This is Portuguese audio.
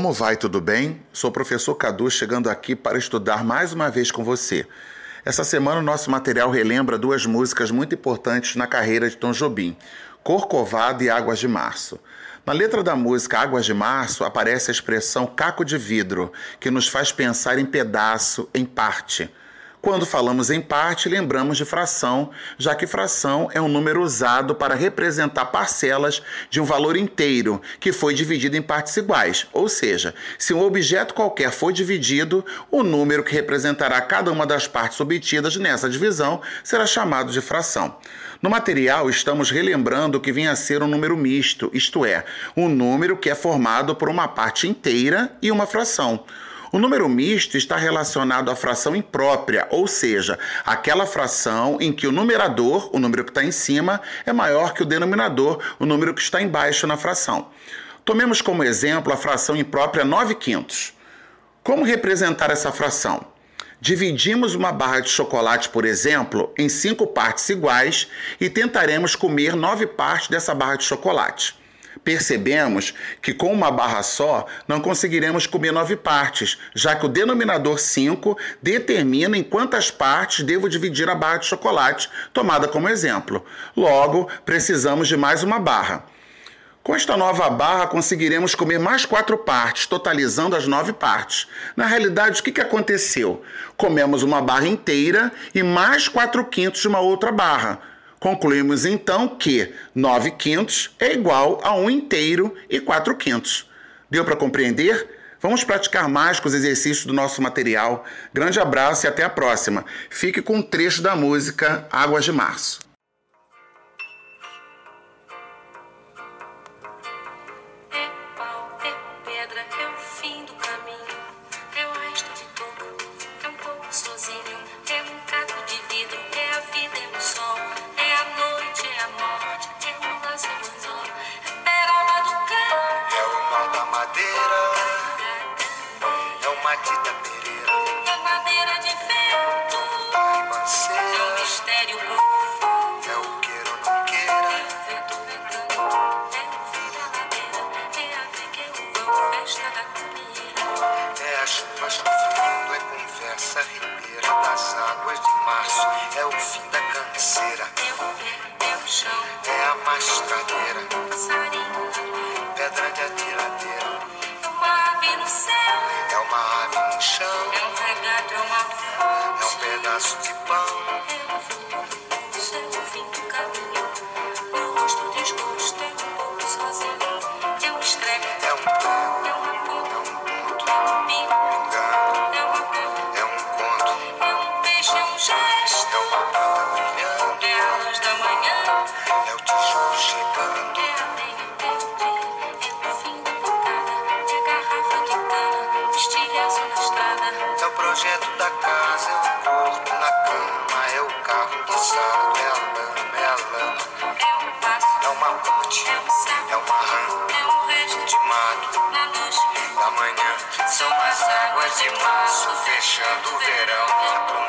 como vai? Tudo bem? Sou o professor Cadu chegando aqui para estudar mais uma vez com você. Essa semana o nosso material relembra duas músicas muito importantes na carreira de Tom Jobim, Corcovado e Águas de Março. Na letra da música Águas de Março aparece a expressão caco de vidro, que nos faz pensar em pedaço, em parte. Quando falamos em parte, lembramos de fração, já que fração é um número usado para representar parcelas de um valor inteiro que foi dividido em partes iguais. Ou seja, se um objeto qualquer for dividido, o número que representará cada uma das partes obtidas nessa divisão será chamado de fração. No material, estamos relembrando que vinha a ser um número misto, isto é, um número que é formado por uma parte inteira e uma fração. O número misto está relacionado à fração imprópria, ou seja, aquela fração em que o numerador, o número que está em cima, é maior que o denominador, o número que está embaixo na fração. Tomemos como exemplo a fração imprópria 9 quintos. Como representar essa fração? Dividimos uma barra de chocolate, por exemplo, em cinco partes iguais e tentaremos comer nove partes dessa barra de chocolate. Percebemos que com uma barra só não conseguiremos comer nove partes, já que o denominador 5 determina em quantas partes devo dividir a barra de chocolate, tomada como exemplo. Logo, precisamos de mais uma barra. Com esta nova barra, conseguiremos comer mais quatro partes, totalizando as nove partes. Na realidade, o que, que aconteceu? Comemos uma barra inteira e mais quatro quintos de uma outra barra Concluímos então que 9 quintos é igual a 1 inteiro e 4 quintos. Deu para compreender? Vamos praticar mais com os exercícios do nosso material. Grande abraço e até a próxima. Fique com um trecho da música Águas de Março. Festa da comida. É a chuva chovendo. É conversa ribeira das águas de março. É o fim da canseira. É o pé, é o chão. É a mastradeira. Passarinho. Pedra de atiradeira. É uma ave no céu. É uma chão. É um regado, é uma fonte. É um pedaço de pão. É fim, é o fim do caminho. Meu rosto desgosto, é um pouco sozinho. É um projeto da casa, é o corpo na cama, é o carro guiçado, é a lama, é a lama. É um passo, é uma ponte, é um sapo, é uma rã, é um resto de mato, na luz da manhã. São as águas de março, fechando o verão,